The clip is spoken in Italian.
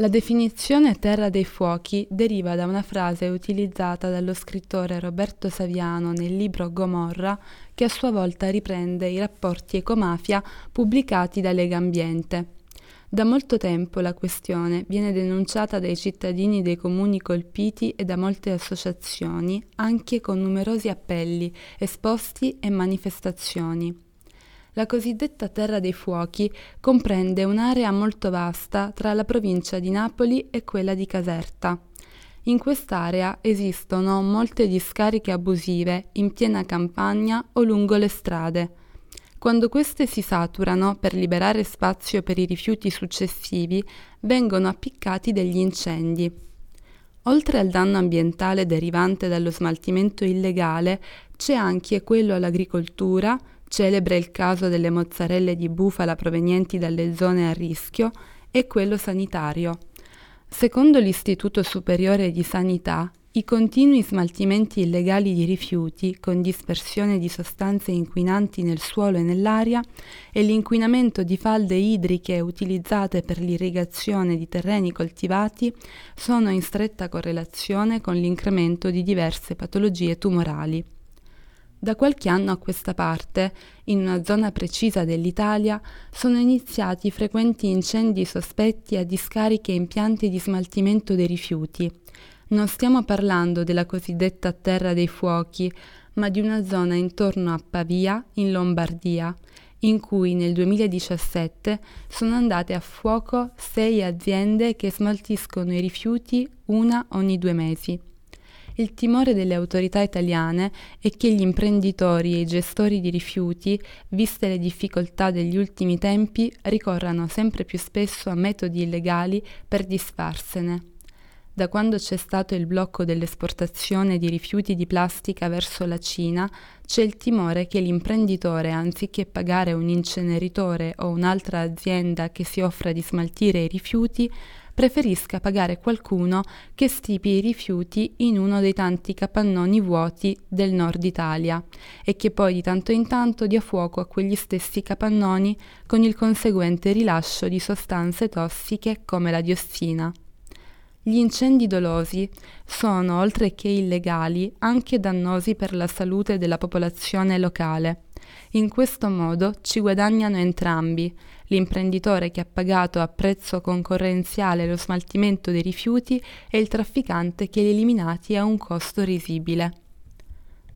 La definizione terra dei fuochi deriva da una frase utilizzata dallo scrittore Roberto Saviano nel libro Gomorra, che a sua volta riprende i rapporti ecomafia pubblicati da Lega Ambiente. Da molto tempo la questione viene denunciata dai cittadini dei comuni colpiti e da molte associazioni, anche con numerosi appelli, esposti e manifestazioni. La cosiddetta Terra dei Fuochi comprende un'area molto vasta tra la provincia di Napoli e quella di Caserta. In quest'area esistono molte discariche abusive in piena campagna o lungo le strade. Quando queste si saturano per liberare spazio per i rifiuti successivi, vengono appiccati degli incendi. Oltre al danno ambientale derivante dallo smaltimento illegale, c'è anche quello all'agricoltura, celebre il caso delle mozzarelle di bufala provenienti dalle zone a rischio, e quello sanitario. Secondo l'Istituto Superiore di Sanità, i continui smaltimenti illegali di rifiuti con dispersione di sostanze inquinanti nel suolo e nell'aria e l'inquinamento di falde idriche utilizzate per l'irrigazione di terreni coltivati sono in stretta correlazione con l'incremento di diverse patologie tumorali. Da qualche anno a questa parte, in una zona precisa dell'Italia, sono iniziati frequenti incendi sospetti a discariche e impianti di smaltimento dei rifiuti. Non stiamo parlando della cosiddetta terra dei fuochi, ma di una zona intorno a Pavia, in Lombardia, in cui nel 2017 sono andate a fuoco sei aziende che smaltiscono i rifiuti una ogni due mesi. Il timore delle autorità italiane è che gli imprenditori e i gestori di rifiuti, viste le difficoltà degli ultimi tempi, ricorrano sempre più spesso a metodi illegali per disfarsene. Da quando c'è stato il blocco dell'esportazione di rifiuti di plastica verso la Cina, c'è il timore che l'imprenditore, anziché pagare un inceneritore o un'altra azienda che si offra di smaltire i rifiuti, preferisca pagare qualcuno che stipi i rifiuti in uno dei tanti capannoni vuoti del nord Italia e che poi di tanto in tanto dia fuoco a quegli stessi capannoni con il conseguente rilascio di sostanze tossiche come la diossina. Gli incendi dolosi sono, oltre che illegali, anche dannosi per la salute della popolazione locale. In questo modo ci guadagnano entrambi, l'imprenditore che ha pagato a prezzo concorrenziale lo smaltimento dei rifiuti e il trafficante che li ha eliminati a un costo risibile.